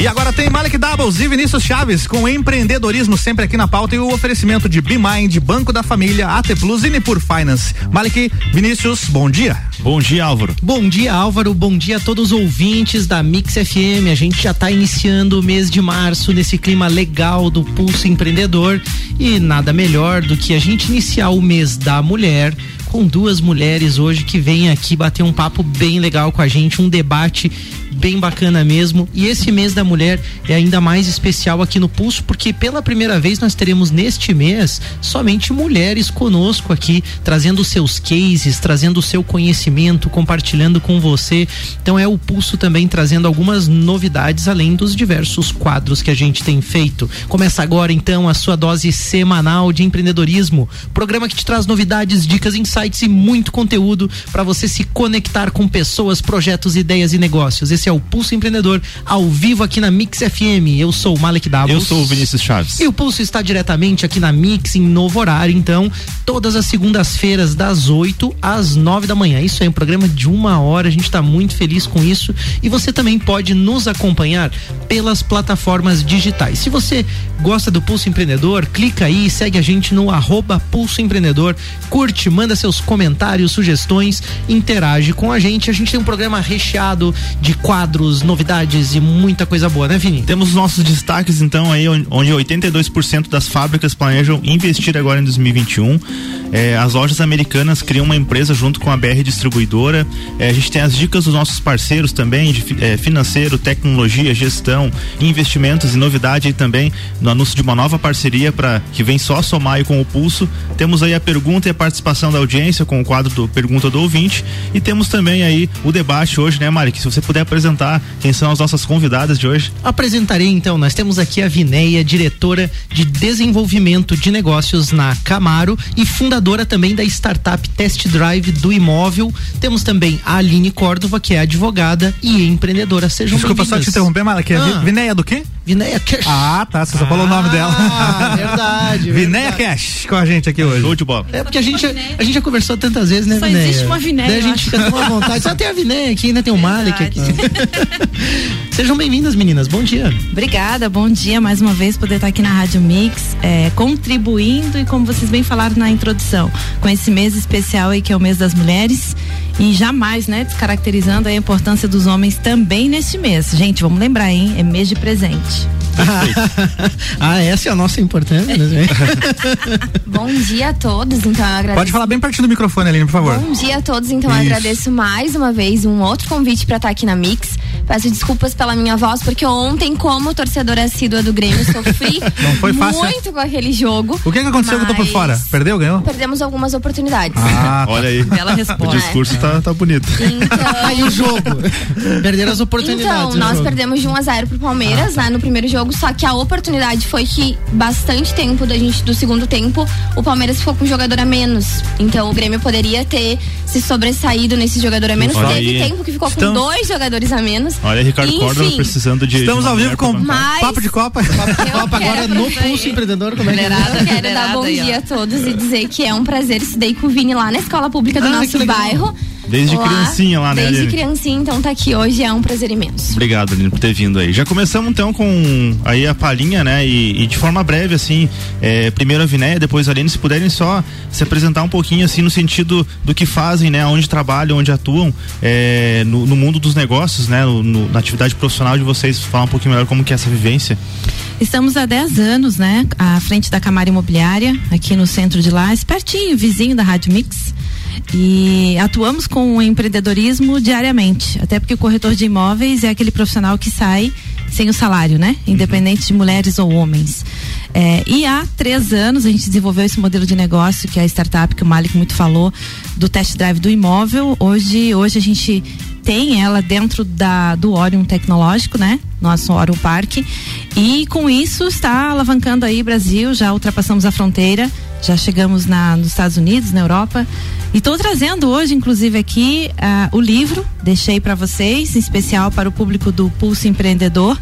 E agora tem Malik Doubles e Vinícius Chaves com empreendedorismo sempre aqui na pauta e o oferecimento de BeMind, Banco da Família, AT Plus e Nipur Finance. Malik, Vinícius, bom dia. Bom dia, Álvaro. Bom dia, Álvaro. Bom dia a todos os ouvintes da Mix FM. A gente já está iniciando o mês de março nesse clima legal do Pulso Empreendedor e nada melhor do que a gente iniciar o mês da mulher com duas mulheres hoje que vêm aqui bater um papo bem legal com a gente, um debate bem bacana mesmo. E esse mês da mulher é ainda mais especial aqui no Pulso, porque pela primeira vez nós teremos neste mês somente mulheres conosco aqui, trazendo seus cases, trazendo o seu conhecimento, compartilhando com você. Então é o Pulso também trazendo algumas novidades além dos diversos quadros que a gente tem feito. Começa agora então a sua dose semanal de empreendedorismo, programa que te traz novidades, dicas, insights e muito conteúdo para você se conectar com pessoas, projetos, ideias e negócios. Esse é o Pulso Empreendedor, ao vivo aqui na Mix FM. Eu sou o Malek Davos. Eu sou o Vinícius Chaves. E o Pulso está diretamente aqui na Mix, em novo horário, então, todas as segundas-feiras, das 8 às 9 da manhã. Isso é um programa de uma hora, a gente está muito feliz com isso. E você também pode nos acompanhar pelas plataformas digitais. Se você gosta do Pulso Empreendedor, clica aí, segue a gente no arroba Pulso Empreendedor, curte, manda seus comentários, sugestões, interage com a gente. A gente tem um programa recheado de quadros, novidades e muita coisa boa, né, Vini? Temos os nossos destaques, então, aí, onde 82% das fábricas planejam investir agora em 2021. É, as lojas americanas criam uma empresa junto com a BR Distribuidora. É, a gente tem as dicas dos nossos parceiros também, de é, financeiro, tecnologia, gestão, investimentos e novidade aí também no anúncio de uma nova parceria para que vem só somar com o pulso. Temos aí a pergunta e a participação da audiência com o quadro do Pergunta do Ouvinte. E temos também aí o debate hoje, né, Mari? Que se você puder apresentar quem são as nossas convidadas de hoje. Apresentarei então, nós temos aqui a Vineia, diretora de desenvolvimento de negócios na Camaro e fundadora também da startup Test Drive do Imóvel. Temos também a Aline Córdova, que é advogada e empreendedora. Sejam Desculpa só te interromper, Mala, que é ah. Vineia do quê? Vineia Cash. Ah, tá, você só ah, falou o nome dela. Ah, verdade. Vineia Cash com a gente aqui hoje. Show de bola. É porque a gente, a gente já conversou tantas vezes, né, só Vineia? existe uma Vineia. Daí a gente fica tão à vontade. Só tem a Vineia aqui, ainda tem o Malik aqui. Sejam bem-vindas, meninas. Bom dia. Obrigada, bom dia mais uma vez poder estar aqui na Rádio Mix, é, contribuindo e como vocês bem falaram na introdução, com esse mês especial aí que é o mês das mulheres e jamais, né, descaracterizando a importância dos homens também neste mês. Gente, vamos lembrar, hein? É mês de presente. ah, essa é a nossa importância, né? Bom dia a todos, então eu agradeço. Pode falar bem pertinho do microfone, Aline, por favor. Bom dia a todos, então eu agradeço mais uma vez um outro convite para estar aqui na Mix. Peço desculpas pela minha voz, porque ontem, como torcedora assídua do Grêmio, sofri Não foi fácil, muito com aquele jogo. O que, que aconteceu mas... que eu tô por fora? Perdeu, ganhou? Perdemos algumas oportunidades. Ah, olha aí. Bela resposta. O discurso tá, tá bonito. Então... Aí o jogo. Perderam as oportunidades. Então, nós perdemos de 1 a 0 pro Palmeiras, ah, tá. né, no primeiro jogo, só que a oportunidade foi que bastante tempo da gente do segundo tempo, o Palmeiras ficou com um jogador a menos. Então o Grêmio poderia ter se sobressaído nesse jogador a menos. Teve tempo que ficou com dois jogadores a menos. Olha, Ricardo Córdoba precisando de. Estamos de ao vivo com Mas... papo de Copa. Papo de Copa agora no Pulso Empreendedor. Como é que é? Quero dar bom dia a todos e dizer que é um prazer estudei com o Vini lá na escola pública do ah, nosso bairro. Desde lá, criancinha lá, né? Desde criancinha, então tá aqui hoje é um prazer imenso. Obrigado, Aline, por ter vindo aí. Já começamos então com aí a palhinha, né? E, e de forma breve, assim, é, primeiro a Vinéia, depois a Aline, se puderem só se apresentar um pouquinho, assim, no sentido do que fazem, né? Onde trabalham, onde atuam, é, no, no, mundo dos negócios, né? No, no, na atividade profissional de vocês, falar um pouquinho melhor como que é essa vivência. Estamos há 10 anos, né? À frente da Camara Imobiliária, aqui no centro de lá, pertinho, vizinho da Rádio Mix. E atuamos com o empreendedorismo diariamente, até porque o corretor de imóveis é aquele profissional que sai sem o salário, né? Independente de mulheres ou homens. É, e há três anos a gente desenvolveu esse modelo de negócio, que é a startup que o Malik muito falou, do test drive do imóvel. Hoje, hoje a gente tem ela dentro da, do Orion Tecnológico, né? Nosso Orion Park. E com isso está alavancando aí Brasil, já ultrapassamos a fronteira, já chegamos na, nos Estados Unidos, na Europa. E estou trazendo hoje, inclusive, aqui uh, o livro, deixei para vocês, em especial para o público do Pulso Empreendedor,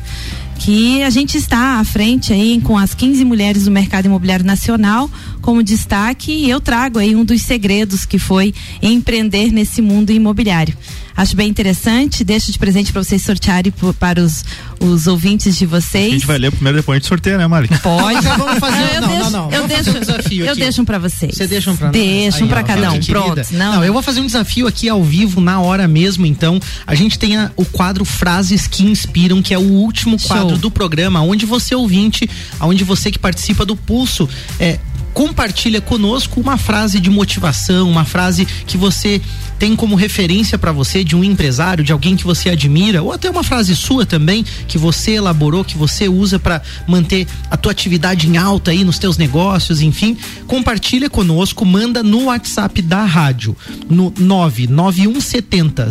que a gente está à frente aí com as 15 mulheres do mercado imobiliário nacional como destaque e eu trago aí um dos segredos que foi empreender nesse mundo imobiliário. Acho bem interessante. Deixo de presente para vocês sortearem para os, os ouvintes de vocês. A gente vai ler primeiro, depois a gente sorteia, né, Mari? Pode. Então vamos fazer. Não, eu não, deixo, não, não. Eu Vamos deixo, fazer um desafio eu aqui. deixo um para vocês. Você deixa um pra nós? Deixa um para cada um. Pronto. Não, Não, eu vou fazer um desafio aqui ao vivo, na hora mesmo, então. A gente tem a- o quadro Frases que Inspiram, que é o último Show. quadro do programa, onde você ouvinte, onde você que participa do Pulso, é, compartilha conosco uma frase de motivação, uma frase que você tem como referência para você de um empresário, de alguém que você admira, ou até uma frase sua também que você elaborou, que você usa para manter a tua atividade em alta aí nos teus negócios, enfim, compartilha conosco, manda no WhatsApp da rádio no 99170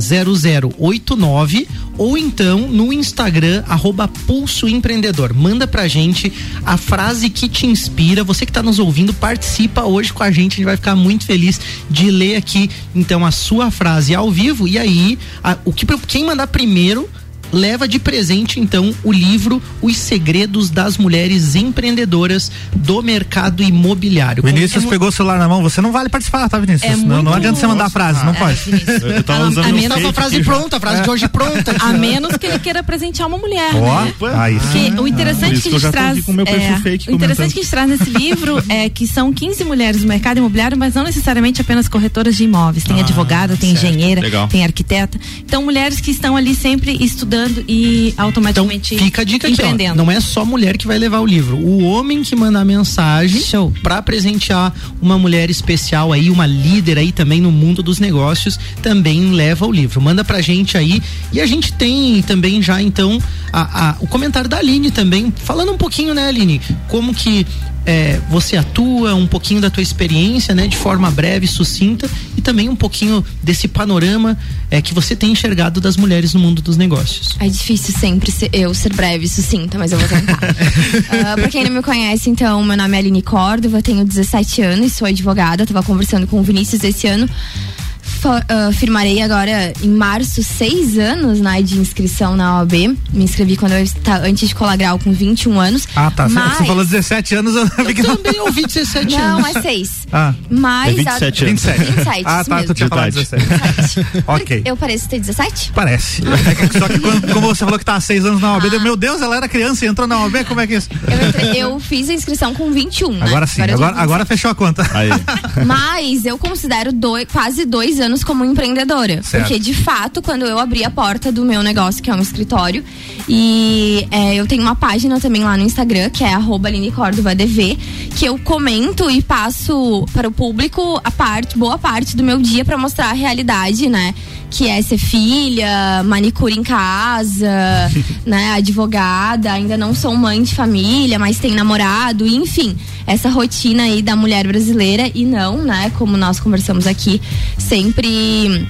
0089 ou então no Instagram arroba Pulso Empreendedor. Manda pra gente a frase que te inspira. Você que está nos ouvindo, participa hoje com a gente. A gente vai ficar muito feliz de ler aqui então a sua frase ao vivo. E aí, a- o que quem mandar primeiro leva de presente então o livro Os Segredos das Mulheres Empreendedoras do Mercado Imobiliário. Vinícius mu- pegou o celular na mão, você não vale participar, tá, Vinícius? É não, não adianta você mandar a frase, não É, pode. Eu, eu tava A- usando a meu menos- a frase pronta, a frase de hoje pronta. A menos que ele queira presentear uma mulher. Ó, né? aí sim. Que o interessante Por isso que a gente traz. o é, fake o interessante que a gente traz nesse livro é que são 15 mulheres no mercado imobiliário, mas não necessariamente apenas corretoras de imóveis. Tem Ah, advogada, tem certo. engenheira, Legal. tem arquiteta. Então, mulheres que estão ali sempre estudando e Então, automaticamente fica a dica aqui, ó. empreendendo. Não é só mulher que vai levar o livro. O homem que manda a mensagem para presentear uma mulher especial aí, uma líder aí também no mundo dos negócios, também leva o livro. Manda pra gente aí. E a gente tem também já então a- a- o comentário da Aline também, falando um pouquinho, né, Aline, como que é, você atua, um pouquinho da tua experiência, né, de forma breve, sucinta, e também um pouquinho desse panorama é, que você tem enxergado das mulheres no mundo dos negócios. É difícil sempre ser- eu ser breve e sucinta, mas eu vou tentar. Ah, pra quem não me conhece, então, meu nome é Aline Córdova, tenho 17 anos, sou advogada, tava conversando com o Vinícius esse ano. Ah, firmarei agora em março seis anos né, de inscrição na OAB. Me inscrevi quando eu estava antes de colar grau com 21 anos. Ah, tá. Você- Mas... Você falou 17 anos, eu que Eu não. também ouvi 17 Não, anos. é seis. Ah, Mas É 27 anos. 27. 27, ah, tá. mesmo. Tu tinha falado Verdade. 17. ok. Eu pareço ter 17? Parece. É que- Só que quando, como você falou que tá há seis anos na OAB, eu, meu Deus, ela era criança e entrou na OAB, como é que é isso? Eu, entrei- eu fiz a inscrição com 21. né? Agora sim, eu agora, tenho agora fechou a conta. Aí. Mas eu considero dois, quase dois anos como empreendedora. Certo. Porque, de fato, quando eu abri a porta do meu negócio, que é um escritório, e é, eu tenho uma página também lá no Instagram, que é arroba DV, que eu comento e passo para o público a parte, boa parte do meu dia para mostrar a realidade, né? Que é ser filha, manicure em casa, né? Advogada, ainda não sou mãe de família, mas tem namorado, enfim, essa rotina aí da mulher brasileira e não, né? Como nós conversamos aqui, sempre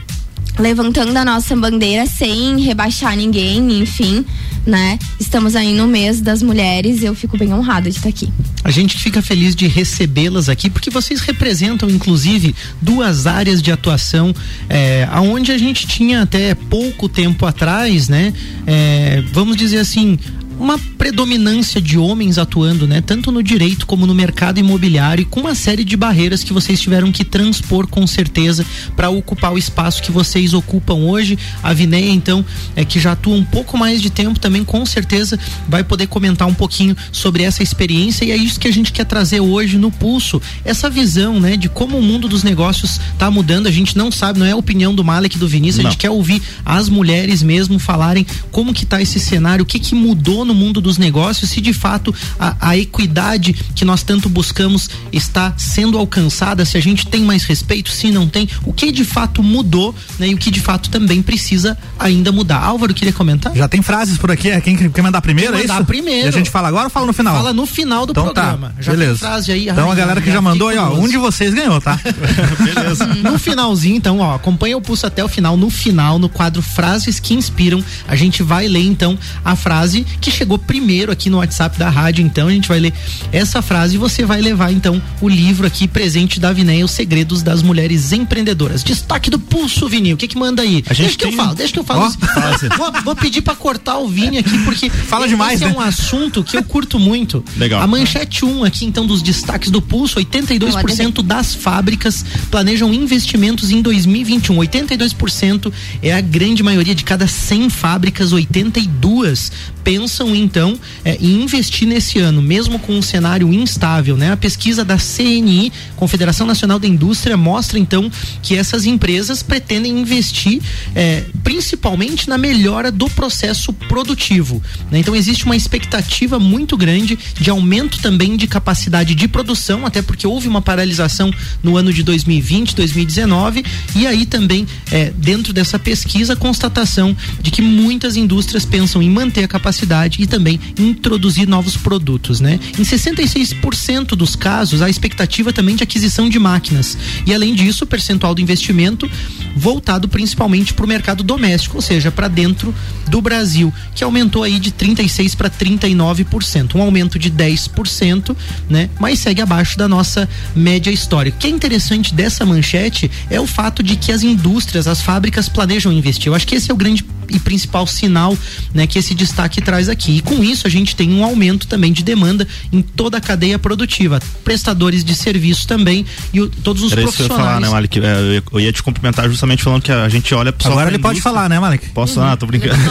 levantando a nossa bandeira sem rebaixar ninguém, enfim, né? Estamos aí no mês das mulheres e eu fico bem honrada de estar aqui. A gente fica feliz de recebê-las aqui, porque vocês representam, inclusive, duas áreas de atuação, é, aonde a gente tinha até pouco tempo atrás, né? é, vamos dizer assim. Uma predominância de homens atuando, né? Tanto no direito como no mercado imobiliário, e com uma série de barreiras que vocês tiveram que transpor com certeza para ocupar o espaço que vocês ocupam hoje. A Vinéia, então, é que já atua um pouco mais de tempo também, com certeza vai poder comentar um pouquinho sobre essa experiência e é isso que a gente quer trazer hoje no Pulso, essa visão, né, de como o mundo dos negócios está mudando. A gente não sabe, não é a opinião do Malek e do Vinícius, a Não. gente quer ouvir as mulheres mesmo falarem como que tá esse cenário, o que que mudou no mundo dos negócios, se de fato a, a equidade que nós tanto buscamos está sendo alcançada, se a gente tem mais respeito, se não tem, o que de fato mudou, né, e o que de fato também precisa ainda mudar. Álvaro queria comentar? Já tem frases por aqui, é quem quer mandar primeiro, Quem é mandar isso? primeiro. E a gente fala agora ou fala no final? Fala no final do então programa. tá, Já tem beleza. frase aí. então ai, a galera que já mandou aí, ó, um de vocês ganhou, tá? Beleza. No finalzinho, então, ó, acompanha o pulso até o final. No final, no quadro Frases que Inspiram, a gente vai ler então a frase que chegou primeiro aqui no WhatsApp da rádio, então a gente vai ler essa frase e você vai levar então o livro aqui presente da Vinéia, Os Segredos das Mulheres Empreendedoras. Destaque do pulso, Vini, o que que manda aí? Deixa que eu falo, deixa que eu falo. Oh, vou, vou, pedir para cortar o Vini aqui porque fala demais, esse né? é um assunto que eu curto muito. Legal. A manchete 1 um aqui então dos destaques do pulso, 82% das fábricas planejam investimentos em 2021. 82% é a grande maioria de cada 100 fábricas, 82 pensam então é, em investir nesse ano, mesmo com um cenário instável, né? A pesquisa da CNI, Confederação Nacional da Indústria, mostra então que essas empresas pretendem investir é, principalmente na melhora do processo produtivo. Né? Então existe uma expectativa muito grande de aumento também de capacidade de produção, até porque houve uma paralisação no ano de 2020, 2019, e aí também é, dentro dessa pesquisa constatação de que muitas indústrias pensam em manter a capacidade capacidade e também introduzir novos produtos, né? Em 66% dos casos, há expectativa também de aquisição de máquinas. E além disso, o percentual do investimento voltado principalmente para o mercado doméstico, ou seja, para dentro do Brasil, que aumentou aí de 36 para 39%, um aumento de 10%, né? Mas segue abaixo da nossa média histórica. O que é interessante dessa manchete é o fato de que as indústrias, as fábricas planejam investir. Eu acho que esse é o grande e principal sinal, né, que esse destaque traz aqui. E com isso a gente tem um aumento também de demanda em toda a cadeia produtiva, prestadores de serviço também e o, todos os Era profissionais. Isso que eu ia falar, né, Malik? É, eu ia te cumprimentar justamente falando que a gente olha só Agora ele pode falar, né, Malik? Posso? Ah, tô brincando.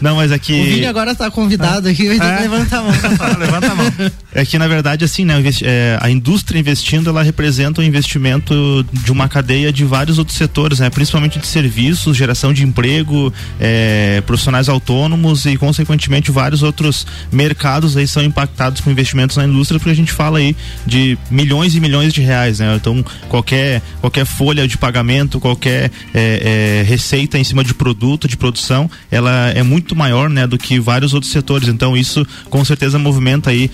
Não, mas aqui. O Vini agora tá convidado aqui, é. levanta a mão. levanta a mão. É que na verdade assim, né, é, a indústria investindo, ela representa o um investimento de uma cadeia de vários outros setores, né, principalmente de serviços, geração de emprego, é, profissionais autônomos e consequentemente vários outros mercados aí são impactados com investimentos na indústria, porque a gente fala aí de milhões e milhões de reais, né? Então qualquer qualquer folha de pagamento, qualquer é, é, receita em cima de produto, de produção, ela é muito maior, né, do que vários outros setores. Então isso com certeza movimenta aí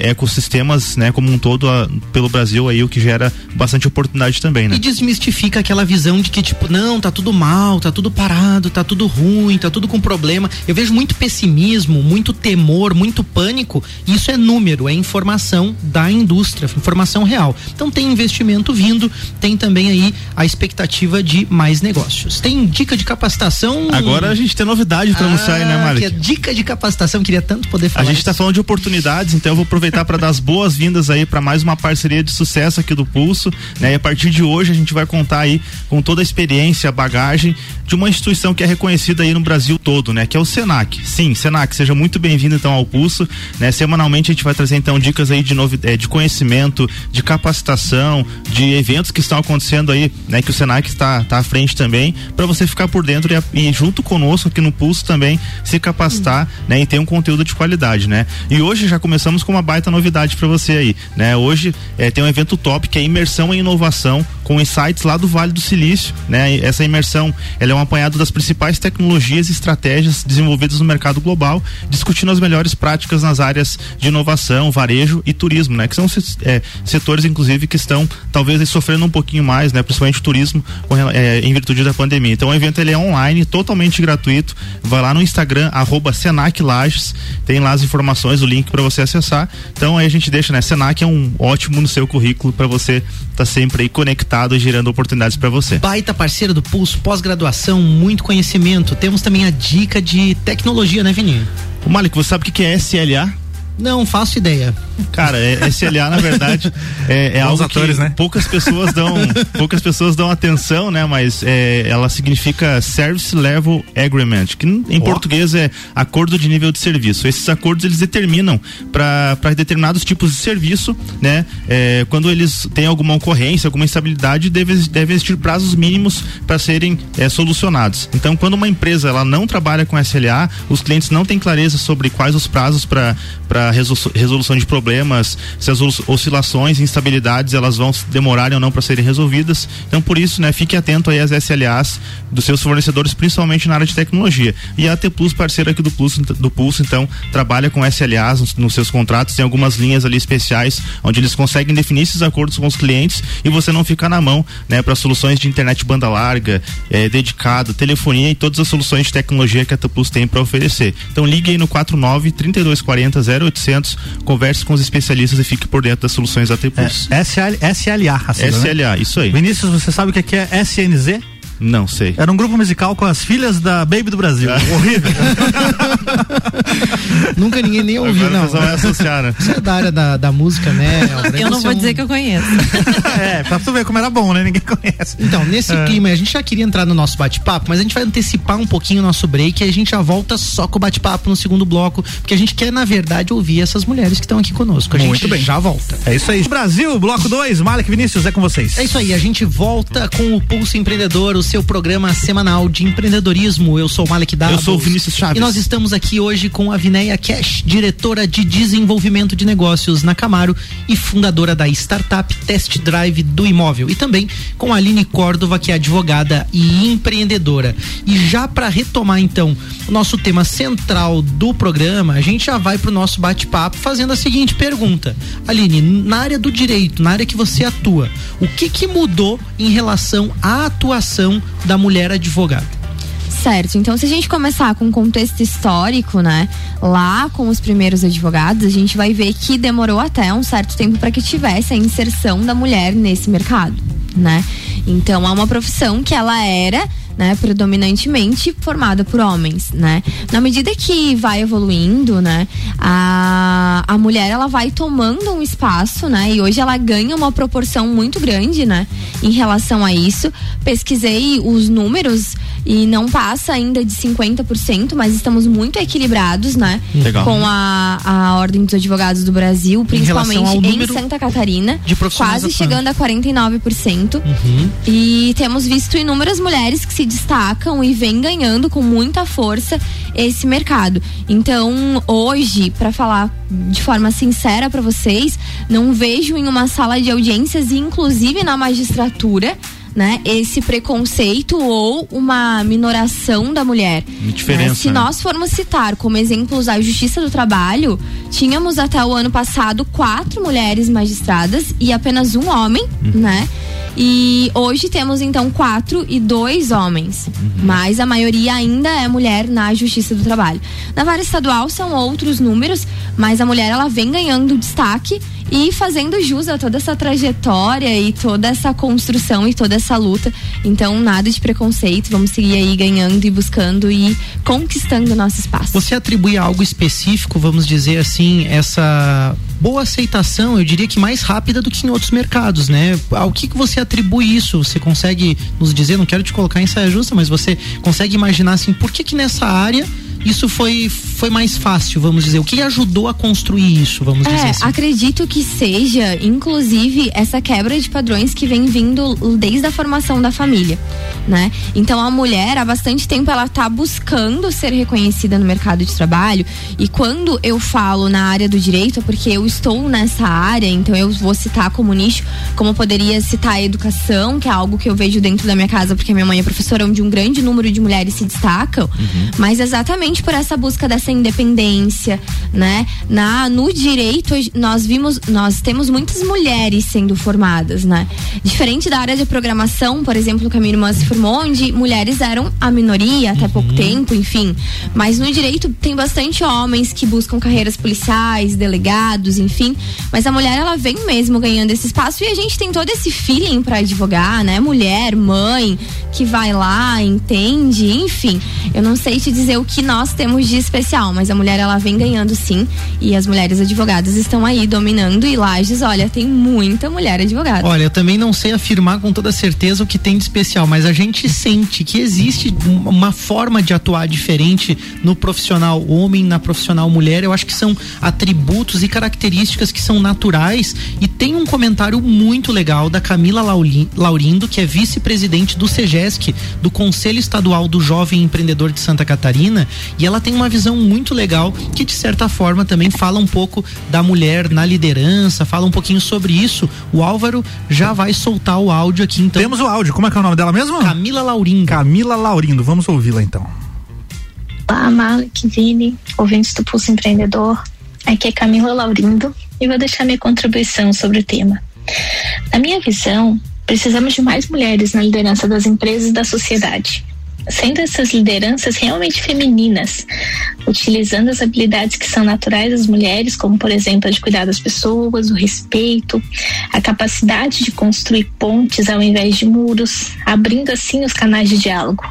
ecossistemas, né, como um todo a, pelo Brasil aí, o que gera bastante oportunidade também, né? E desmistifica aquela visão de que tipo não, tá tudo mal, tá tudo parado, tá tudo ruim, tá tudo com problema. Eu vejo muito pessimismo, muito temor, muito pânico. Isso é número, é informação da indústria, informação real. Então tem investimento vindo, tem também aí a expectativa de mais negócios. Tem dica de capacitação. Agora a gente tem novidade para ah, anunciar né, Mari? Que é dica de capacitação, queria tanto poder falar. A gente está falando de oportunidades, então eu vou aproveitar para dar as boas-vindas aí para mais uma parceria de sucesso aqui do Pulso, né? E a partir de hoje a gente vai contar aí com toda a experiência, a bagagem de uma instituição que é reconhecida aí no Brasil todo, né? Que é o Senac. Sim, Senac, seja muito bem-vindo então ao Pulso, né? Semanalmente a gente vai trazer então dicas aí de novi eh, de conhecimento, de capacitação, de eventos que estão acontecendo aí, né? Que o Senac está tá à frente também, para você ficar por dentro e, e, junto conosco aqui no Pulso também se capacitar, uhum. né? E ter um conteúdo de qualidade, né? E hoje já começamos com uma baita novidade para você aí, né? Hoje eh, tem um evento top que é imersão em inovação com insights lá do Vale do Silício, né? Essa imersão, ela é um apanhado das principais tecnologias e estratégias desenvolvidas no mercado global, discutindo as melhores práticas nas áreas de inovação, varejo e turismo, né? Que são é, setores, inclusive, que estão talvez sofrendo um pouquinho mais, né? Principalmente o turismo, é, em virtude da pandemia. Então o evento ele é online, totalmente gratuito. Vai lá no Instagram, arroba Senac Lages, tem lá as informações, o link para você acessar. Então aí a gente deixa, né? Senac é um ótimo no seu currículo para você estar tá sempre aí conectado e gerando oportunidades para você. Baita parceiro do Pulso, pós-graduação, muito conhecimento. Temos também a dica de tecnologia, né, Vininho? O Malik, você sabe o que é SLA? Não faço ideia. Cara, é, SLA na verdade é, é algo atores, que né? poucas pessoas dão poucas pessoas dão atenção, né? Mas é, ela significa Service Level Agreement, que em oh. português é acordo de nível de serviço. Esses acordos eles determinam para determinados tipos de serviço, né? É, quando eles têm alguma ocorrência, alguma instabilidade, deve, deve existir prazos mínimos para serem é, solucionados. Então, quando uma empresa ela não trabalha com SLA, os clientes não têm clareza sobre quais os prazos para para resolução de problemas, se as oscilações, instabilidades, elas vão demorarem ou não para serem resolvidas. Então, por isso, né, fique atento aí às SLAs dos seus fornecedores, principalmente na área de tecnologia. E a AT Plus, parceira aqui do Pulso, do Pulso então, trabalha com SLAs nos, nos seus contratos, tem algumas linhas ali especiais onde eles conseguem definir esses acordos com os clientes e você não ficar na mão, né, para soluções de internet banda larga, é, dedicado, telefonia e todas as soluções de tecnologia que a AT Plus tem para oferecer. Então, ligue aí no 49 3240 0800, converse com os especialistas e fique por dentro das soluções AT Plus. É, SL, SLA, assim, SLA, né? isso aí. Vinícius, você sabe o que é SNZ? Não sei. Era um grupo musical com as filhas da Baby do Brasil. É. Horrível. Nunca ninguém nem ouviu, não. Vai associar, né? Você é da área da, da música, né? Eu não vou um... dizer que eu conheço. é, pra tu ver como era bom, né? Ninguém conhece. Então, nesse é. clima, a gente já queria entrar no nosso bate-papo, mas a gente vai antecipar um pouquinho o nosso break e a gente já volta só com o bate-papo no segundo bloco, porque a gente quer, na verdade, ouvir essas mulheres que estão aqui conosco. A Muito gente bem. já volta. É isso aí. Brasil, bloco 2, Malek Vinícius, é com vocês. É isso aí, a gente volta com o Pulso Empreendedor, o seu programa semanal de empreendedorismo. Eu sou o Malek Davos. Eu sou o Vinícius Chaves. E nós estamos aqui hoje com a Vinéia Cash, diretora de desenvolvimento de negócios na Camaro e fundadora da startup Test Drive do Imóvel. E também com a Aline Córdova, que é advogada e empreendedora. E já para retomar então o nosso tema central do programa, a gente já vai para o nosso bate-papo fazendo a seguinte pergunta: Aline, na área do direito, na área que você atua, o que que mudou em relação à atuação da mulher advogada? Certo, então se a gente começar com o contexto histórico, né, lá com os primeiros advogados, a gente vai ver que demorou até um certo tempo para que tivesse a inserção da mulher nesse mercado, né? Então é uma profissão que ela era né, predominantemente formada por homens, né? Na medida que vai evoluindo, né, a, a mulher ela vai tomando um espaço, né? E hoje ela ganha uma proporção muito grande, né, em relação a isso. Pesquisei os números e não passa ainda de 50%, mas estamos muito equilibrados, né? Legal. Com a, a Ordem dos Advogados do Brasil, principalmente em, em Santa Catarina, quase chegando a 49%. Uhum. E temos visto inúmeras mulheres que se destacam e vêm ganhando com muita força esse mercado. Então, hoje, para falar de forma sincera para vocês, não vejo em uma sala de audiências, inclusive na magistratura, né, esse preconceito ou uma minoração da mulher. Diferença, né? Se né? nós formos citar como exemplos a Justiça do Trabalho, tínhamos até o ano passado quatro mulheres magistradas e apenas um homem, uhum. né? E hoje temos então quatro e dois homens, uhum. mas a maioria ainda é mulher na Justiça do Trabalho. Na vara estadual são outros números, mas a mulher ela vem ganhando destaque e fazendo jus a toda essa trajetória e toda essa construção e toda essa luta. Então, nada de preconceito, vamos seguir aí ganhando e buscando e conquistando nosso espaço. Você atribui algo específico, vamos dizer assim, essa boa aceitação, eu diria que mais rápida do que em outros mercados, né? Ao que, que você atribui isso? Você consegue nos dizer, não quero te colocar em saia justa, mas você consegue imaginar assim, por que que nessa área isso foi, foi mais fácil, vamos dizer? O que ajudou a construir isso, vamos é, dizer assim? Acredito que seja, inclusive, essa quebra de padrões que vem vindo desde a formação da família, né? Então a mulher, há bastante tempo, ela tá buscando ser reconhecida no mercado de trabalho e quando eu falo na área do direito, é porque eu estou nessa área, então eu vou citar como nicho, como poderia citar a educação, que é algo que eu vejo dentro da minha casa, porque minha mãe é professora, onde um grande número de mulheres se destacam, uhum. mas exatamente justamente por essa busca dessa independência, né? Na no direito nós vimos, nós temos muitas mulheres sendo formadas, né? Diferente da área de programação, por exemplo, que a minha irmã se formou, onde mulheres eram a minoria até uhum. pouco tempo, enfim. Mas no direito tem bastante homens que buscam carreiras policiais, delegados, enfim. Mas a mulher ela vem mesmo ganhando esse espaço e a gente tem todo esse feeling para advogar, né? Mulher, mãe, que vai lá, entende, enfim. Eu não sei te dizer o que nós nós temos de especial, mas a mulher ela vem ganhando sim e as mulheres advogadas estão aí dominando e Lages, olha, tem muita mulher advogada. Olha, eu também não sei afirmar com toda certeza o que tem de especial, mas a gente sente que existe uma forma de atuar diferente no profissional homem, na profissional mulher. Eu acho que são atributos e características que são naturais e tem um comentário muito legal da Camila Laurindo, que é vice-presidente do SEGESC, do Conselho Estadual do Jovem Empreendedor de Santa Catarina, e ela tem uma visão muito legal que de certa forma também fala um pouco da mulher na liderança, fala um pouquinho sobre isso. O Álvaro já vai soltar o áudio aqui então. Temos o áudio. Como é que é o nome dela mesmo? Camila Laurindo. Camila Laurindo. Vamos ouvi-la então. Olá, Malik, Vini, ouvintes do Pulso Empreendedor. Aqui é Camila Laurindo e vou deixar minha contribuição sobre o tema. Na minha visão, precisamos de mais mulheres na liderança das empresas e da sociedade sendo essas lideranças realmente femininas, utilizando as habilidades que são naturais das mulheres, como por exemplo a de cuidar das pessoas, o respeito, a capacidade de construir pontes ao invés de muros, abrindo assim os canais de diálogo,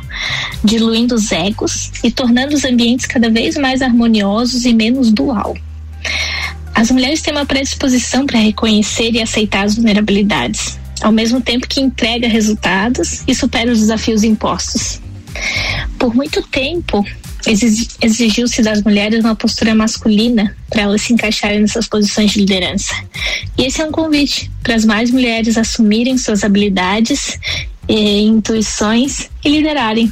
diluindo os egos e tornando os ambientes cada vez mais harmoniosos e menos dual. As mulheres têm uma predisposição para reconhecer e aceitar as vulnerabilidades, ao mesmo tempo que entrega resultados e supera os desafios impostos. Por muito tempo, exigiu-se das mulheres uma postura masculina para elas se encaixarem nessas posições de liderança. E esse é um convite para as mais mulheres assumirem suas habilidades e intuições e liderarem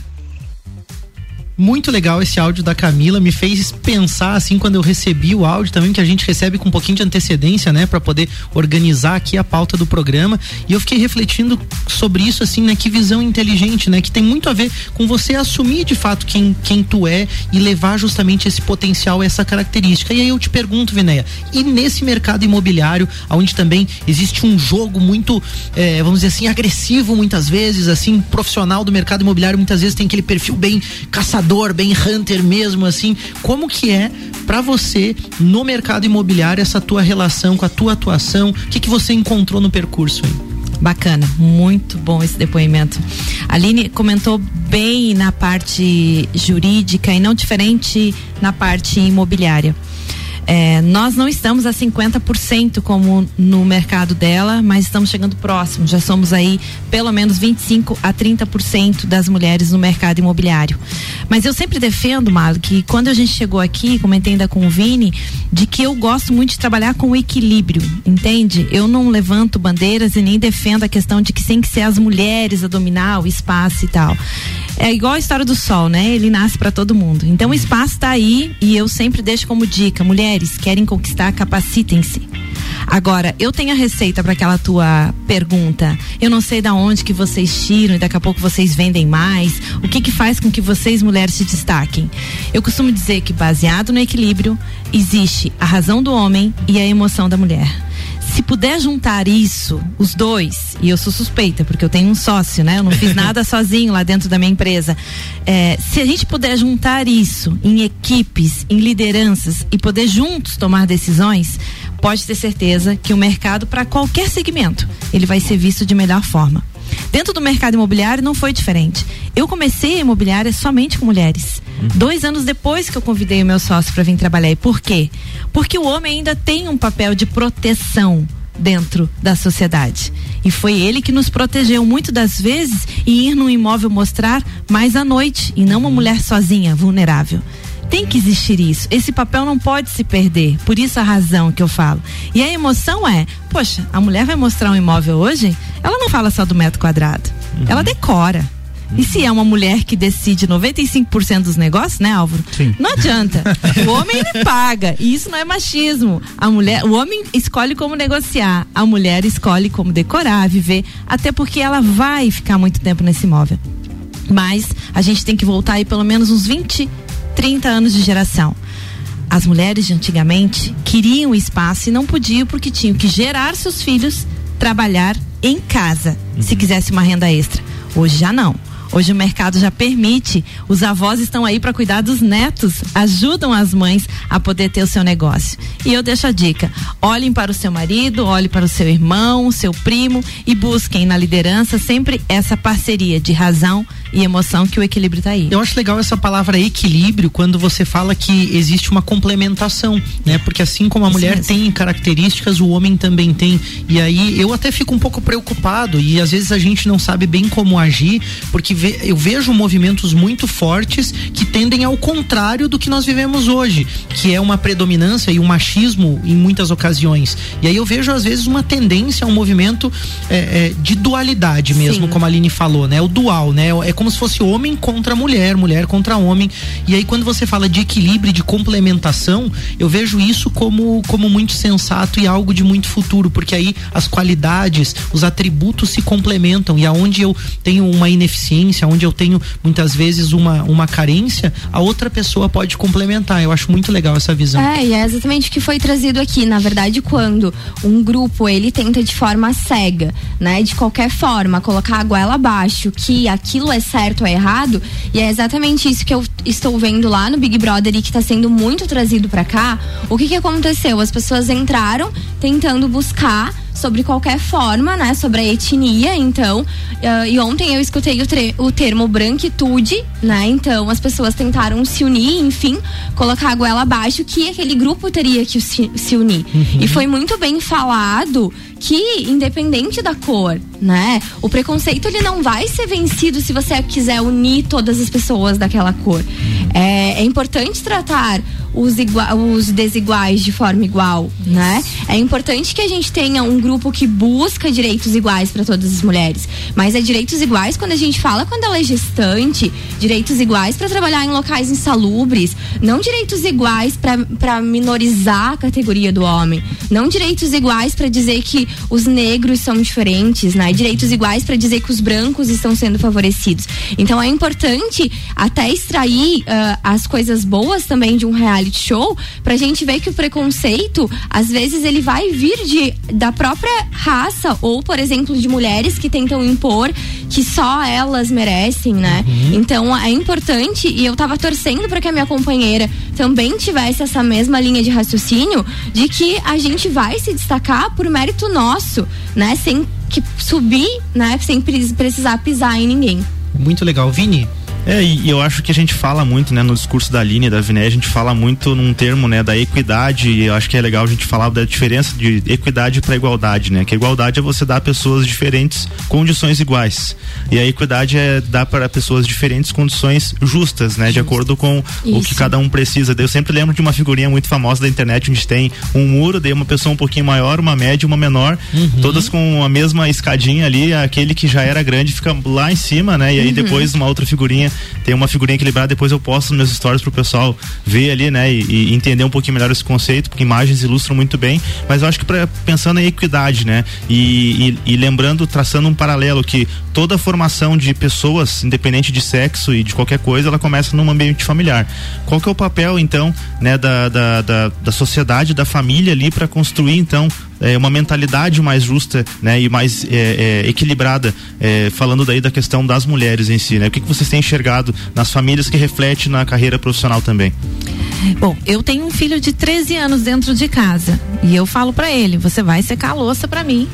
muito legal esse áudio da Camila, me fez pensar assim quando eu recebi o áudio também que a gente recebe com um pouquinho de antecedência, né, para poder organizar aqui a pauta do programa. E eu fiquei refletindo sobre isso assim, né, que visão inteligente, né, que tem muito a ver com você assumir de fato quem quem tu é e levar justamente esse potencial, essa característica. E aí eu te pergunto, Vinéia, e nesse mercado imobiliário, onde também existe um jogo muito, é, vamos dizer assim, agressivo muitas vezes, assim, profissional do mercado imobiliário muitas vezes tem aquele perfil bem caçador caçador, bem hunter mesmo, assim. Como que é para você no mercado imobiliário essa tua relação com a tua atuação? O que, que você encontrou no percurso aí? Bacana, muito bom esse depoimento. A Aline comentou bem na parte jurídica e não diferente na parte imobiliária. É, nós não estamos a 50% como no mercado dela, mas estamos chegando próximo. Já somos aí pelo menos 25 a 30% das mulheres no mercado imobiliário. Mas eu sempre defendo, Malo, que quando a gente chegou aqui, comentei ainda com o Vini, de que eu gosto muito de trabalhar com equilíbrio, entende? Eu não levanto bandeiras e nem defendo a questão de que tem que ser as mulheres a dominar o espaço e tal. É igual a história do sol, né? Ele nasce para todo mundo. Então o espaço está aí e eu sempre deixo como dica, mulheres mulheres querem conquistar, capacitem-se. Agora, eu tenho a receita para aquela tua pergunta. Eu não sei da onde que vocês tiram e daqui a pouco vocês vendem mais. O que que faz com que vocês mulheres se destaquem? Eu costumo dizer que baseado no equilíbrio existe a razão do homem e a emoção da mulher se puder juntar isso, os dois, e eu sou suspeita, porque eu tenho um sócio, né? Eu não fiz nada sozinho lá dentro da minha empresa. É, se a gente puder juntar isso em equipes, em lideranças e poder juntos tomar decisões, pode ter certeza que o mercado, para qualquer segmento, ele vai ser visto de melhor forma. Dentro do mercado imobiliário não foi diferente. Eu comecei a imobiliária somente com mulheres. Uhum. Dois anos depois que eu convidei o meu sócio para vir trabalhar. E por quê? Porque o homem ainda tem um papel de proteção dentro da sociedade. E foi ele que nos protegeu muito das vezes em ir num imóvel mostrar mais à noite e não uma mulher sozinha, vulnerável. Tem que existir isso. Esse papel não pode se perder. Por isso a razão que eu falo. E a emoção é, poxa, a mulher vai mostrar um imóvel hoje, ela não fala só do metro quadrado. Uhum. Ela decora. E se é uma mulher que decide 95% dos negócios, né, Álvaro? Sim. Não adianta. O homem ele paga. E isso não é machismo. A mulher, o homem escolhe como negociar, a mulher escolhe como decorar, viver, até porque ela vai ficar muito tempo nesse imóvel. Mas a gente tem que voltar aí pelo menos uns 20 30 anos de geração. As mulheres de antigamente queriam espaço e não podiam porque tinham que gerar seus filhos, trabalhar em casa, uhum. se quisesse uma renda extra. Hoje já não. Hoje o mercado já permite, os avós estão aí para cuidar dos netos, ajudam as mães a poder ter o seu negócio. E eu deixo a dica: olhem para o seu marido, olhem para o seu irmão, seu primo e busquem na liderança sempre essa parceria de razão e emoção que o equilíbrio está aí. Eu acho legal essa palavra equilíbrio quando você fala que existe uma complementação, né? Porque assim como a Isso mulher mesmo. tem características, o homem também tem. E aí eu até fico um pouco preocupado e às vezes a gente não sabe bem como agir, porque eu vejo movimentos muito fortes que tendem ao contrário do que nós vivemos hoje, que é uma predominância e um machismo em muitas ocasiões. E aí eu vejo às vezes uma tendência a um movimento é, é, de dualidade mesmo, Sim. como a Aline falou, né? O dual, né? É como se fosse homem contra mulher, mulher contra homem. E aí quando você fala de equilíbrio, de complementação, eu vejo isso como como muito sensato e algo de muito futuro, porque aí as qualidades, os atributos se complementam e aonde eu tenho uma ineficiência, onde eu tenho muitas vezes uma uma carência, a outra pessoa pode complementar. Eu acho muito legal essa visão. É, e é exatamente o que foi trazido aqui. Na verdade, quando um grupo ele tenta de forma cega, né, de qualquer forma, colocar a goela abaixo que aquilo é certo ou é errado, e é exatamente isso que eu estou vendo lá no Big Brother e que está sendo muito trazido para cá. O que que aconteceu? As pessoas entraram tentando buscar sobre qualquer forma, né, sobre a etnia, então, uh, e ontem eu escutei o, o, termo branquitude, né, então as pessoas tentaram se unir, enfim, colocar a goela abaixo que aquele grupo teria que se, se unir. Uhum. E foi muito bem falado que independente da cor, né, o preconceito ele não vai ser vencido se você quiser unir todas as pessoas daquela cor. É, é importante tratar os, os desiguais de forma igual, né? É importante que a gente tenha um grupo que busca direitos iguais para todas as mulheres, mas é direitos iguais quando a gente fala quando ela é gestante, direitos iguais para trabalhar em locais insalubres, não direitos iguais para minorizar a categoria do homem, não direitos iguais para dizer que os negros são diferentes, né? Direitos iguais para dizer que os brancos estão sendo favorecidos. Então é importante até extrair uh, as coisas boas também de um reality show, pra gente ver que o preconceito, às vezes, ele vai vir de, da própria raça, ou, por exemplo, de mulheres que tentam impor que só elas merecem, né? Uhum. Então é importante, e eu tava torcendo para que a minha companheira também tivesse essa mesma linha de raciocínio, de que a gente vai se destacar por mérito nosso, né? Sem que subir, né? Sem precisar pisar em ninguém. Muito legal. Vini, é, e eu acho que a gente fala muito, né, no discurso da Aline e da Viné, a gente fala muito num termo, né, da equidade, e eu acho que é legal a gente falar da diferença de equidade para igualdade, né? Que a igualdade é você dar a pessoas diferentes condições iguais. E a equidade é dar para pessoas diferentes condições justas, né, Justo. de acordo com Isso. o que cada um precisa. Eu sempre lembro de uma figurinha muito famosa da internet onde tem um muro, daí uma pessoa um pouquinho maior, uma média, uma menor, uhum. todas com a mesma escadinha ali, aquele que já era grande fica lá em cima, né? E aí uhum. depois uma outra figurinha tem uma figurinha equilibrada, depois eu posto nos meus stories pro pessoal ver ali, né, e, e, entender um pouquinho melhor esse conceito, porque imagens ilustram muito bem, mas eu acho que pra, pensando em equidade, né, e, e, e lembrando, traçando um paralelo que toda formação de pessoas, independente de sexo e de qualquer coisa, ela começa num ambiente familiar. Qual que é o papel, então, né, da, da, da, da sociedade, da família ali para construir, então, é, uma mentalidade mais justa né, e mais é, é, equilibrada, é, falando daí da questão das mulheres em si. Né? O que, que vocês têm enxergado nas famílias que reflete na carreira profissional também? Bom, eu tenho um filho de 13 anos dentro de casa e eu falo para ele: você vai secar a louça para mim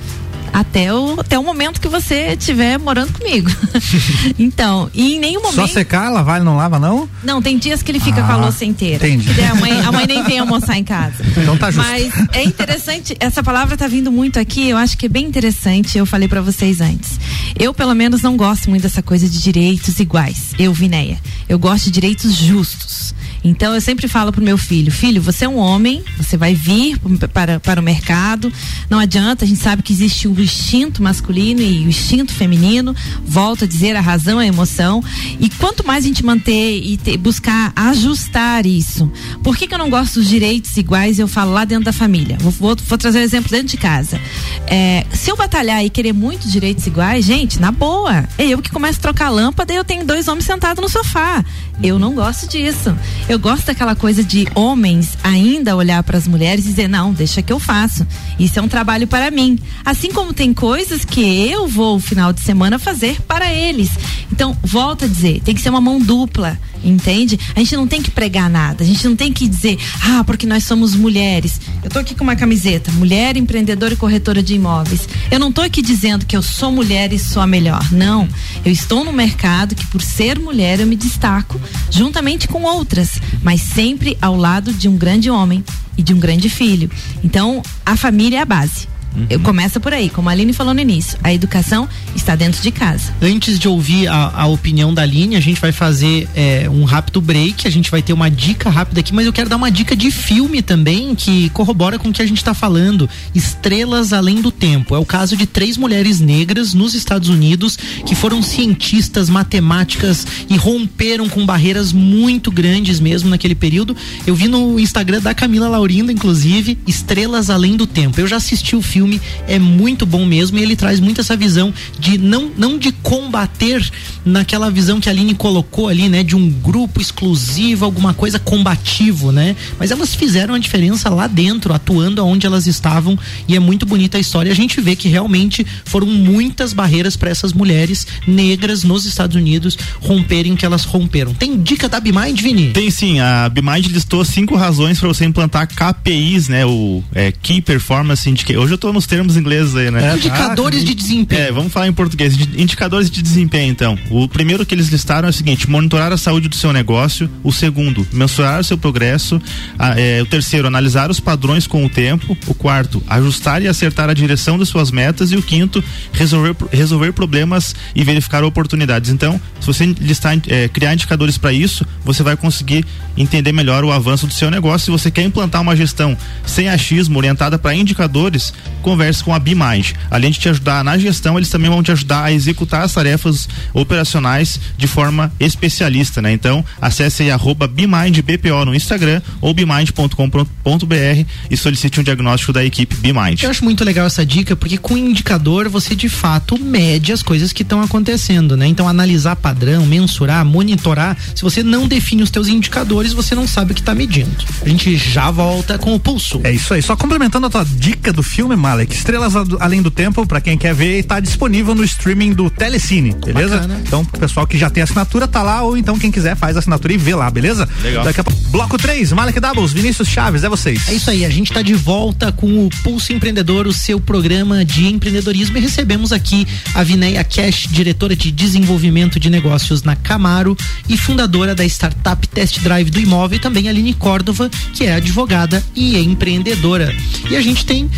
até o, até o momento que você estiver morando comigo. então, e em nenhum momento. Só secar, lavar ele não lava, não? Não, tem dias que ele fica ah, com a louça inteira. Entendi. A mãe, a mãe nem vem almoçar em casa. Então tá justo. Mas é interessante, essa palavra tá vindo muito aqui, eu acho que é bem interessante, eu falei para vocês antes. Eu, pelo menos, não gosto muito dessa coisa de direitos iguais. Eu, Vinéia. Eu gosto de direitos justos. Então eu sempre falo pro meu filho, filho, você é um homem, você vai vir para, para o mercado, não adianta, a gente sabe que existe o instinto masculino e o instinto feminino, volto a dizer a razão, a emoção, e quanto mais a gente manter e ter, buscar ajustar isso. Por que, que eu não gosto dos direitos iguais? Eu falo lá dentro da família. Vou, vou, vou trazer um exemplo dentro de casa. É, se eu batalhar e querer muito direitos iguais, gente, na boa, é eu que começo a trocar lâmpada e eu tenho dois homens sentados no sofá. Eu não gosto disso. Eu gosto daquela coisa de homens ainda olhar para as mulheres e dizer: não, deixa que eu faço. Isso é um trabalho para mim. Assim como tem coisas que eu vou, final de semana, fazer para eles. Então, volta a dizer: tem que ser uma mão dupla. Entende? A gente não tem que pregar nada, a gente não tem que dizer, ah, porque nós somos mulheres. Eu tô aqui com uma camiseta, mulher empreendedora e corretora de imóveis. Eu não tô aqui dizendo que eu sou mulher e sou a melhor. Não. Eu estou no mercado que por ser mulher eu me destaco juntamente com outras, mas sempre ao lado de um grande homem e de um grande filho. Então, a família é a base. Uhum. Começa por aí, como a Aline falou no início. A educação está dentro de casa. Antes de ouvir a, a opinião da Aline, a gente vai fazer é, um rápido break. A gente vai ter uma dica rápida aqui, mas eu quero dar uma dica de filme também que corrobora com o que a gente está falando. Estrelas Além do Tempo. É o caso de três mulheres negras nos Estados Unidos que foram cientistas, matemáticas e romperam com barreiras muito grandes mesmo naquele período. Eu vi no Instagram da Camila Laurindo, inclusive, Estrelas Além do Tempo. Eu já assisti o filme, é muito bom mesmo e ele traz muito essa visão de não, não de combater naquela visão que a Aline colocou ali, né, de um grupo exclusivo, alguma coisa combativo, né? Mas elas fizeram a diferença lá dentro, atuando aonde elas estavam e é muito bonita a história. A gente vê que realmente foram muitas barreiras para essas mulheres negras nos Estados Unidos romperem que elas romperam. Tem dica da BMind, Vini? Tem sim, a BMind listou cinco razões para você implantar KPIs, né, o é, Key Performance Indicator. Hoje eu tô nos termos ingleses aí, né? É, Indicadores ah, de desempenho. É, vamos falar em português. Indicadores de desempenho, então. O primeiro que eles listaram é o seguinte: monitorar a saúde do seu negócio. O segundo, mensurar o seu progresso. A, é, o terceiro, analisar os padrões com o tempo. O quarto, ajustar e acertar a direção de suas metas. E o quinto, resolver, resolver problemas e verificar oportunidades. Então, se você listar, é, criar indicadores para isso, você vai conseguir entender melhor o avanço do seu negócio. Se você quer implantar uma gestão sem achismo, orientada para indicadores, converse com a BMind. Além de te ajudar na gestão, eles também vão te ajudar a executar as tarefas operacionais de forma especialista, né? Então, acesse aí arroba BMindBPO no Instagram ou bmind.com.br e solicite um diagnóstico da equipe BMind. Eu acho muito legal essa dica, porque com indicador você de fato mede as coisas que estão acontecendo, né? Então, analisar padrão, mensurar, monitorar, se você não define os teus indicadores, você não sabe o que está medindo. A gente já volta com o pulso. É isso aí. Só complementando a tua dica do filme, Malek, Estrelas Além do Tempo, para quem quer ver, está disponível no streaming do Telecine, beleza? Bacana. Então, o pessoal que já tem assinatura tá lá, ou então quem quiser faz a assinatura e vê lá, beleza? Legal. Daqui a pouco, bloco 3, Malek Doubles, Vinícius Chaves, é vocês. É isso aí, a gente está de volta com o Pulso Empreendedor, o seu programa de empreendedorismo e recebemos aqui a Vineia Cash, diretora de desenvolvimento de negócios na Camaro e fundadora da startup Test Drive do Imóvel e também a Aline Córdova, que é advogada e empreendedora. E a gente tem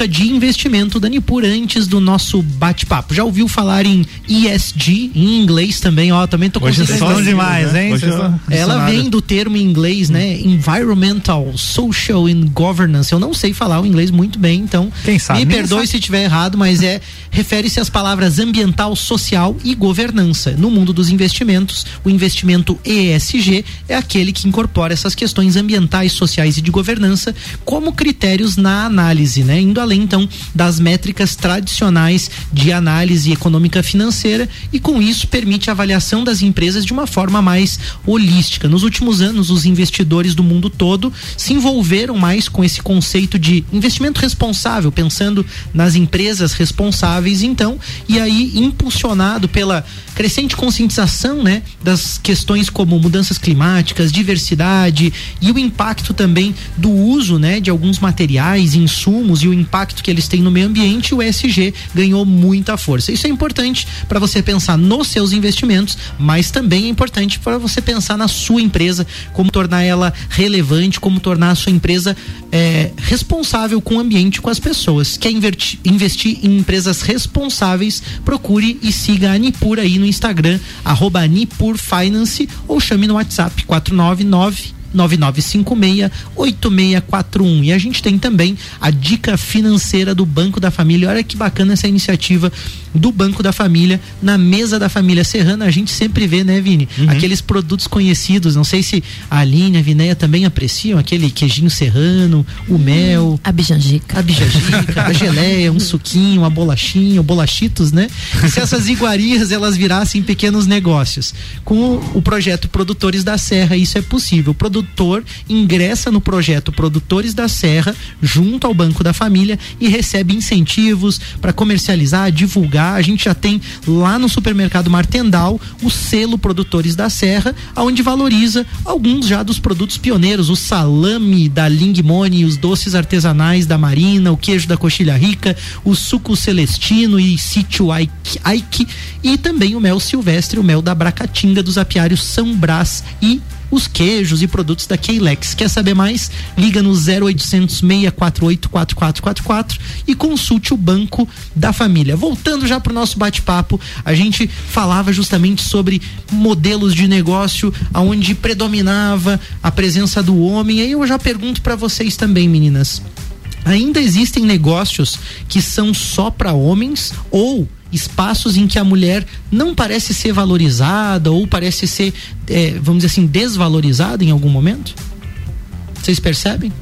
dica de investimento da Nipur antes do nosso bate-papo. Já ouviu falar em ESG em inglês também, ó, também tô Hoje são demais, hein? Hoje Ela vem do termo em inglês, né? Environmental, Social and Governance. Eu não sei falar o inglês muito bem, então Quem sabe? me perdoe se estiver errado, mas é refere-se às palavras ambiental, social e governança. No mundo dos investimentos, o investimento ESG é aquele que incorpora essas questões ambientais, sociais e de governança como critérios na análise, né? Indo além então das métricas tradicionais de análise econômica financeira e com isso permite a avaliação das empresas de uma forma mais holística. Nos últimos anos, os investidores do mundo todo se envolveram mais com esse conceito de investimento responsável, pensando nas empresas responsáveis, então, e aí impulsionado pela crescente conscientização, né, das questões como mudanças climáticas, diversidade e o impacto também do uso, né, de alguns materiais, insumos e o impacto que eles têm no meio ambiente, o ESG ganhou muita força. Isso é importante para você pensar nos seus investimentos, mas também é importante para você pensar na sua empresa, como tornar ela relevante, como tornar a sua empresa é, responsável com o ambiente, com as pessoas. Quer investir, investir em empresas responsáveis? Procure e siga a Nipur aí no Instagram, arroba Nipur Finance ou chame no WhatsApp 499 9956-8641. E a gente tem também a dica financeira do Banco da Família. Olha que bacana essa iniciativa do Banco da Família na mesa da família Serrana. A gente sempre vê, né, Vini? Uhum. Aqueles produtos conhecidos. Não sei se a Aline, a Vinéia também apreciam aquele queijinho serrano, o mel. A bijanjica. A bijanjica, a geleia, um suquinho, a bolachinha, o bolachitos, né? E se essas iguarias elas virassem pequenos negócios. Com o projeto Produtores da Serra, isso é possível. O produtor ingressa no projeto Produtores da Serra junto ao Banco da Família e recebe incentivos para comercializar, divulgar. A gente já tem lá no supermercado Martendal o selo Produtores da Serra, onde valoriza alguns já dos produtos pioneiros, o salame da Lingmone, os doces artesanais da Marina, o queijo da Coxilha Rica, o suco celestino e sítio Ike, e também o mel silvestre, o mel da Bracatinga dos apiários São Brás e os queijos e produtos da Keilex. Quer saber mais? Liga no 0800 648 4444 e consulte o Banco da Família. Voltando já para o nosso bate-papo, a gente falava justamente sobre modelos de negócio aonde predominava a presença do homem. Aí eu já pergunto para vocês também, meninas. Ainda existem negócios que são só para homens ou espaços em que a mulher não parece ser valorizada ou parece ser, é, vamos dizer assim, desvalorizada em algum momento? Vocês percebem?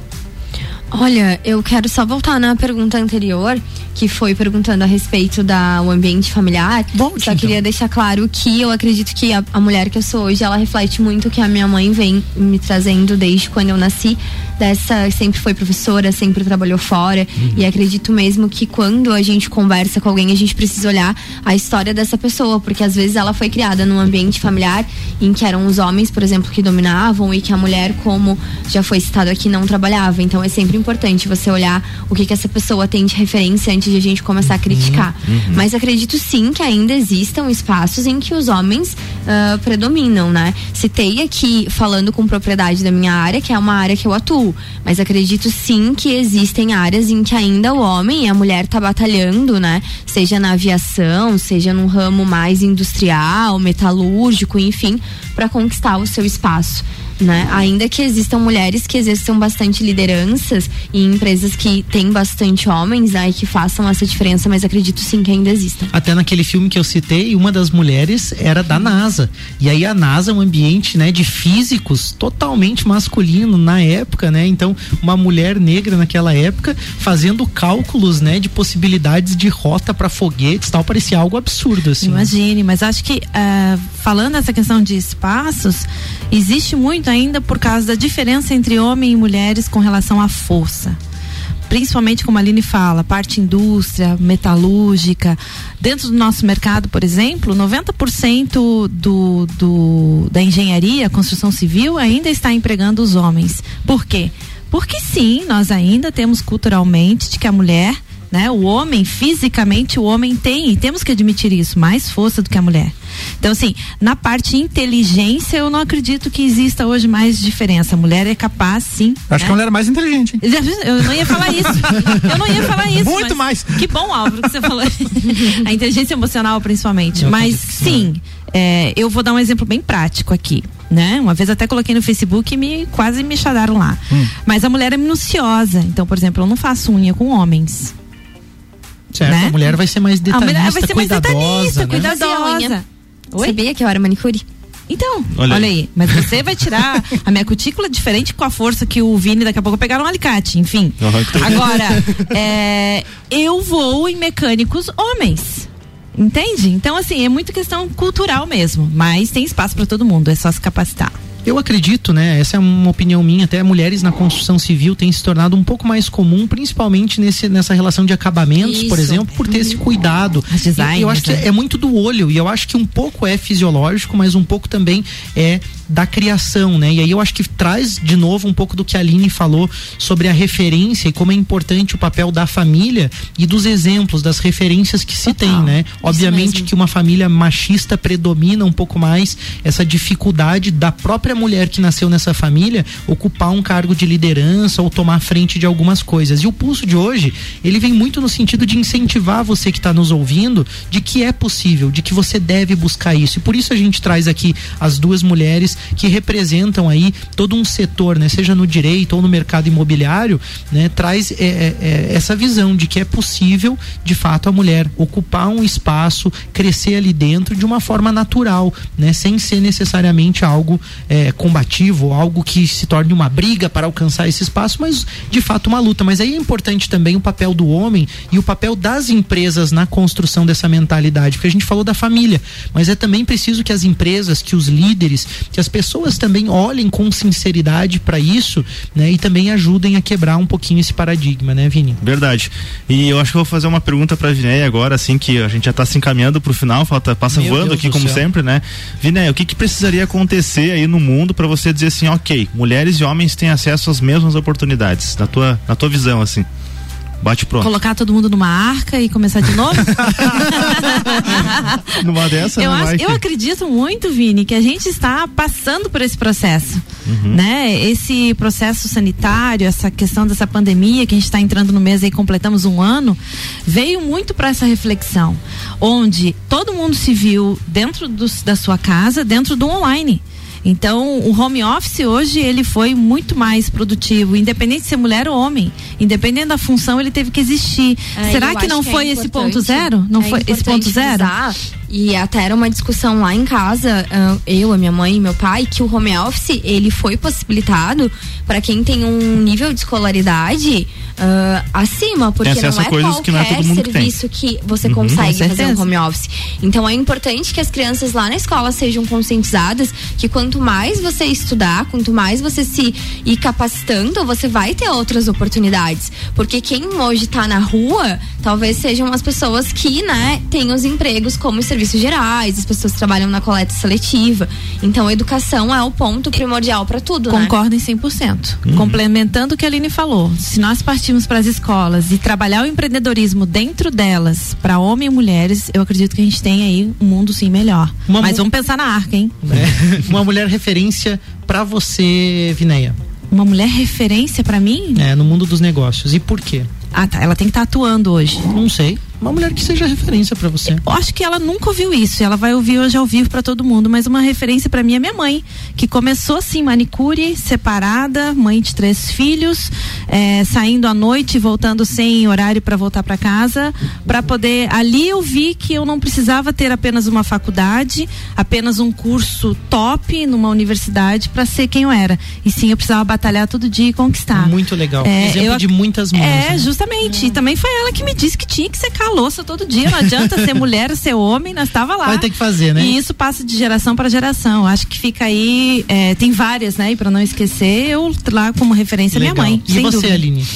Olha, eu quero só voltar na pergunta anterior, que foi perguntando a respeito da o ambiente familiar. Bom, só então. queria deixar claro que eu acredito que a, a mulher que eu sou hoje, ela reflete muito o que a minha mãe vem me trazendo desde quando eu nasci. Dessa, sempre foi professora, sempre trabalhou fora. E acredito mesmo que quando a gente conversa com alguém, a gente precisa olhar a história dessa pessoa, porque às vezes ela foi criada num ambiente familiar em que eram os homens, por exemplo, que dominavam e que a mulher, como já foi citado aqui, não trabalhava. Então é sempre importante você olhar o que, que essa pessoa tem de referência antes de a gente começar a criticar. Mas acredito sim que ainda existam espaços em que os homens ah, predominam, né? Citei aqui, falando com propriedade da minha área, que é uma área que eu atuo. Mas acredito sim que existem áreas em que ainda o homem e a mulher tá batalhando, né? Seja na aviação, seja num ramo mais industrial, metalúrgico, enfim, para conquistar o seu espaço. Né? Ainda que existam mulheres que exerçam bastante lideranças em empresas que têm bastante homens, né, e que façam essa diferença, mas acredito sim que ainda existam. Até naquele filme que eu citei, uma das mulheres era da NASA. E aí a NASA é um ambiente, né, de físicos totalmente masculino na época, né? Então, uma mulher negra naquela época fazendo cálculos, né, de possibilidades de rota para foguetes, tal, parecia algo absurdo assim. Imagine, mas acho que ah, falando essa questão de espaços, existe muito ainda por causa da diferença entre homem e mulheres com relação à força. Principalmente como a Aline fala, parte indústria, metalúrgica. Dentro do nosso mercado, por exemplo, 90% do, do, da engenharia, construção civil, ainda está empregando os homens. Por quê? Porque sim, nós ainda temos culturalmente de que a mulher né? O homem, fisicamente, o homem tem, e temos que admitir isso, mais força do que a mulher. Então, assim, na parte inteligência, eu não acredito que exista hoje mais diferença. A mulher é capaz, sim. Acho que a mulher é mais inteligente. hein? Eu não ia falar isso. Eu não ia falar isso. Muito mais. Que bom, Álvaro, que você falou. a inteligência emocional, principalmente. mas sim, é, eu vou dar um exemplo bem prático aqui. Né? Uma vez até coloquei no Facebook e me quase me chadaram lá. Mas a mulher é minuciosa. Então, por exemplo, eu não faço unha com homens. Certo? né? A mulher vai ser mais A detalhista, mulher vai ser mais cuidadosa, detalhista, né? cuidadosa. Unha. Oi? Sabia que eu era manicure? Então, Olha olha, aí. aí. Mas você vai tirar a minha cutícula diferente com a força que o Vini daqui a pouco pegaram um alicate, enfim. Agora, é, eu vou em mecânicos homens. Entende? Então, assim, é muito questão cultural mesmo. Mas tem espaço para todo mundo, é só se capacitar. Eu acredito, né? Essa é uma opinião minha. Até mulheres na construção civil têm se tornado um pouco mais comum, principalmente nesse, nessa relação de acabamentos, por Isso. exemplo, por ter esse cuidado. As designers, E eu acho que né? é muito do olho. E eu acho que um pouco é fisiológico, mas um pouco também é da criação, né? E aí eu acho que traz de novo um pouco do que a Aline falou sobre a referência e como é importante o papel da família e dos exemplos, das referências que se Total. tem, né? Obviamente que uma família machista predomina um pouco mais essa dificuldade da própria mulher que nasceu nessa família ocupar um cargo de liderança ou tomar frente de algumas coisas. E o pulso de hoje, ele vem muito no sentido de incentivar você que está nos ouvindo de que é possível, de que você deve buscar isso. E por isso a gente traz aqui as duas mulheres que representam aí todo um setor, né? Seja no direito ou no mercado imobiliário, né? Traz é, é, é, essa visão de que é possível, de fato, a mulher ocupar um espaço, crescer ali dentro de uma forma natural, né? Sem ser necessariamente algo é, combativo, algo que se torne uma briga para alcançar esse espaço, mas de fato uma luta. Mas aí é importante também o papel do homem e o papel das empresas na construção dessa mentalidade, porque a gente falou da família, mas é também preciso que as empresas, que os líderes, que as pessoas também olhem com sinceridade para isso, né? E também ajudem a quebrar um pouquinho esse paradigma, né, Vini? Verdade. E eu acho que eu vou fazer uma pergunta pra Vinéia agora, assim, que a gente já tá se encaminhando pro final, falta, passa Meu voando Deus aqui como céu. sempre, né? Vinéia, o que que precisaria acontecer aí no mundo pra você dizer assim, ok, mulheres e homens têm acesso às mesmas oportunidades, na tua, na tua visão, assim? Bate pronto. Colocar todo mundo numa arca e começar de novo? Numa dessa, eu, acho, eu acredito muito, Vini, que a gente está passando por esse processo. Uhum. Né? Esse processo sanitário, essa questão dessa pandemia que a gente está entrando no mês e completamos um ano, veio muito para essa reflexão. Onde todo mundo se viu dentro dos- da sua casa, dentro do online. Então, o home office hoje ele foi muito mais produtivo, independente de ser mulher ou homem, independente da função, ele teve que existir. É, Será que não é foi esse importante- ponto zero? Não é foi esse ponto zero? frisar, E até era uma discussão lá em casa, ah, eu, a minha mãe e meu pai, que o home office ele foi possibilitado para quem tem um nível de escolaridade ah, acima, porque não é coisas qualquer que não é todo mundo que tem. serviço que você com consegue fazer um home office. Então é importante que as crianças lá na escola sejam conscientizadas que quanto mais você estudar, quanto mais você se ir capacitando, você vai ter outras oportunidades. Porque quem hoje tá na rua, talvez sejam as pessoas que, né, têm os empregos como os serviços gerais, as pessoas trabalham na coleta seletiva. Então a educação é o ponto primordial para tudo, né? Concordo em 100%. Complementando o que a Aline falou, se nós partirmos para as escolas e trabalhar o empreendedorismo dentro delas, para homens e mulheres, eu acredito que a gente tem aí um mundo sim melhor. Uma Mas vamos pensar na arca, hein? É, uma mulher referência pra você, Vineia, Uma mulher referência para mim? é, no mundo dos negócios. E por quê? Ah, tá. Ela tem que estar atuando hoje. Não sei. Uma mulher que seja referência pra você. Eu acho que ela nunca ouviu isso. Ela vai ouvir hoje ao vivo para todo mundo. Mas uma referência para mim é minha mãe, que começou assim, manicure, separada, mãe de três filhos, eh, saindo à noite, voltando sem horário para voltar para casa, para poder. Ali eu vi que eu não precisava ter apenas uma faculdade, apenas um curso top numa universidade para ser quem eu era. E sim, eu precisava batalhar todo dia e conquistar. Muito legal. É, Exemplo eu de muitas mães. É, né? justamente. E também foi ela que me disse que tinha que secar a louça todo dia. Não adianta ser mulher, ser homem, nós estava lá. Vai ter que fazer, né? E isso passa de geração para geração. Acho que fica aí, é, tem várias, né? E para não esquecer, eu lá como referência Legal. minha mãe. E você, dúvida. Aline?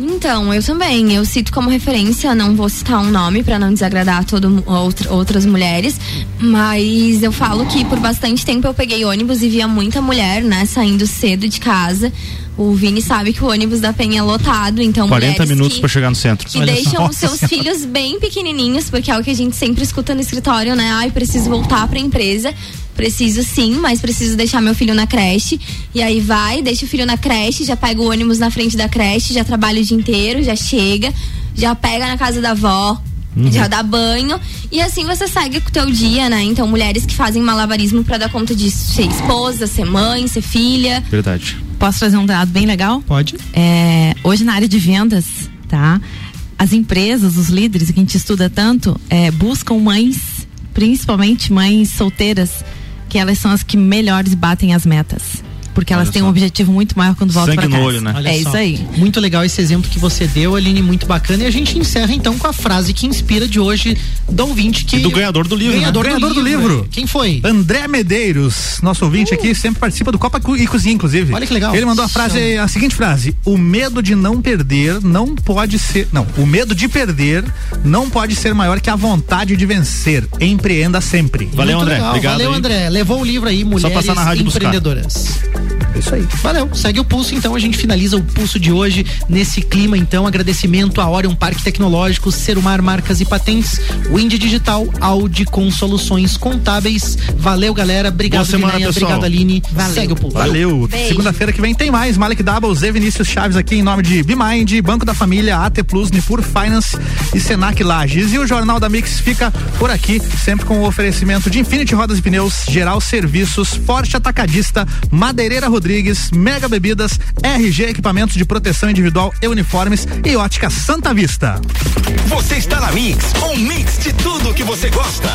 Então, eu também. Eu cito como referência, não vou citar um nome para não desagradar todo, outra- outras mulheres, mas eu falo que por bastante tempo eu peguei ônibus e via muita mulher, né, saindo cedo de casa. O Vini sabe que o ônibus da Penha é lotado, então 40 mulheres minutos pra chegar no centro. que Olha deixam os seus filhos bem pequenininhos, porque é o que a gente sempre escuta no escritório, né? Ai, preciso voltar pra empresa. Preciso sim, mas preciso deixar meu filho na creche. E aí vai, deixa o filho na creche, já pega o ônibus na frente da creche, já trabalha o dia inteiro, já chega, já pega na casa da avó, já dá banho. E assim você segue com o teu dia, né? Então, mulheres que fazem malabarismo pra dar conta de ser esposa, ser mãe, ser filha. Verdade. Posso trazer um dado bem legal? Pode? É, hoje na área de vendas, tá? As empresas, os líderes que a gente estuda tanto, é, buscam mães, principalmente mães solteiras, que elas são as que melhores batem as metas. Porque elas têm só. um objetivo muito maior quando voltam Sangue para no casa. olho, né? Olha é só. isso aí. Muito legal esse exemplo que você deu, Aline, muito bacana. E a gente encerra então com a frase que inspira de hoje do ouvinte que. E do ganhador do livro, né? Ganhador, Ganhador do livro. é. Quem foi? André Medeiros, nosso ouvinte aqui, sempre participa do Copa e Cozinha, inclusive. Olha que legal. Ele mandou a frase, a seguinte frase: O medo de não perder não pode ser. Não, o medo de perder não pode ser maior que a vontade de vencer. Empreenda sempre. Valeu, Muito André. legal. Obrigado Valeu, aí. André. Levou o livro aí, Mulheres passar na rádio buscar. Isso aí. Valeu, segue o pulso então, a gente finaliza o pulso de hoje nesse clima então, agradecimento a Orion Parque Tecnológico, Serumar Marcas e Patentes, Wind Digital, Audi com soluções contábeis. Valeu galera, obrigado Boa semana, pessoal. obrigado Aline, Valeu. segue o pulso. Valeu. Segunda-feira que vem tem mais. Malek Double, Zé Vinícius Chaves aqui em nome de Bimind, Banco da Família, AT Plus, Nipur Finance e Senac Lages. E o Jornal da Mix fica por aqui, sempre com o oferecimento de Infinity Rodas e Pneus, Geral Serviços, Forte Atacadista, Madeireira Rodrigues, Mega Bebidas, RG Equipamentos de Proteção Individual e Uniformes e Ótica Santa Vista. Você está na Mix, um mix de tudo que você gosta.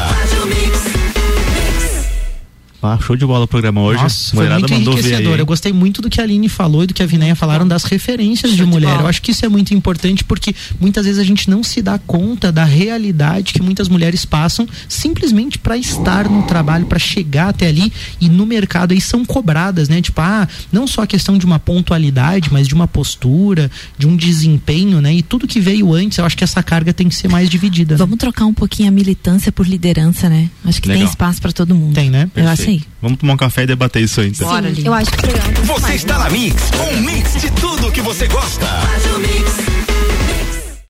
Ah, show de bola o programa hoje. Nossa, foi muito enriquecedor. Eu gostei muito do que a Aline falou e do que a Vinéia falaram das referências de Show de mulher. bola. Eu acho que isso é muito importante porque muitas vezes a gente não se dá conta da realidade que muitas mulheres passam simplesmente para estar no trabalho, para chegar até ali e no mercado aí são cobradas, né? Tipo, ah, não só a questão de uma pontualidade, mas de uma postura, de um desempenho, né? E tudo que veio antes, eu acho que essa carga tem que ser mais dividida. né? Vamos trocar um pouquinho a militância por liderança, né? Acho que tem Legal. espaço para todo mundo. Tem, né? Eu acho aí. Vamos tomar um café e debater isso aí então. Bora, Sim, eu acho que. Você está na Mix, um mix de tudo que você gosta. Faz o mix.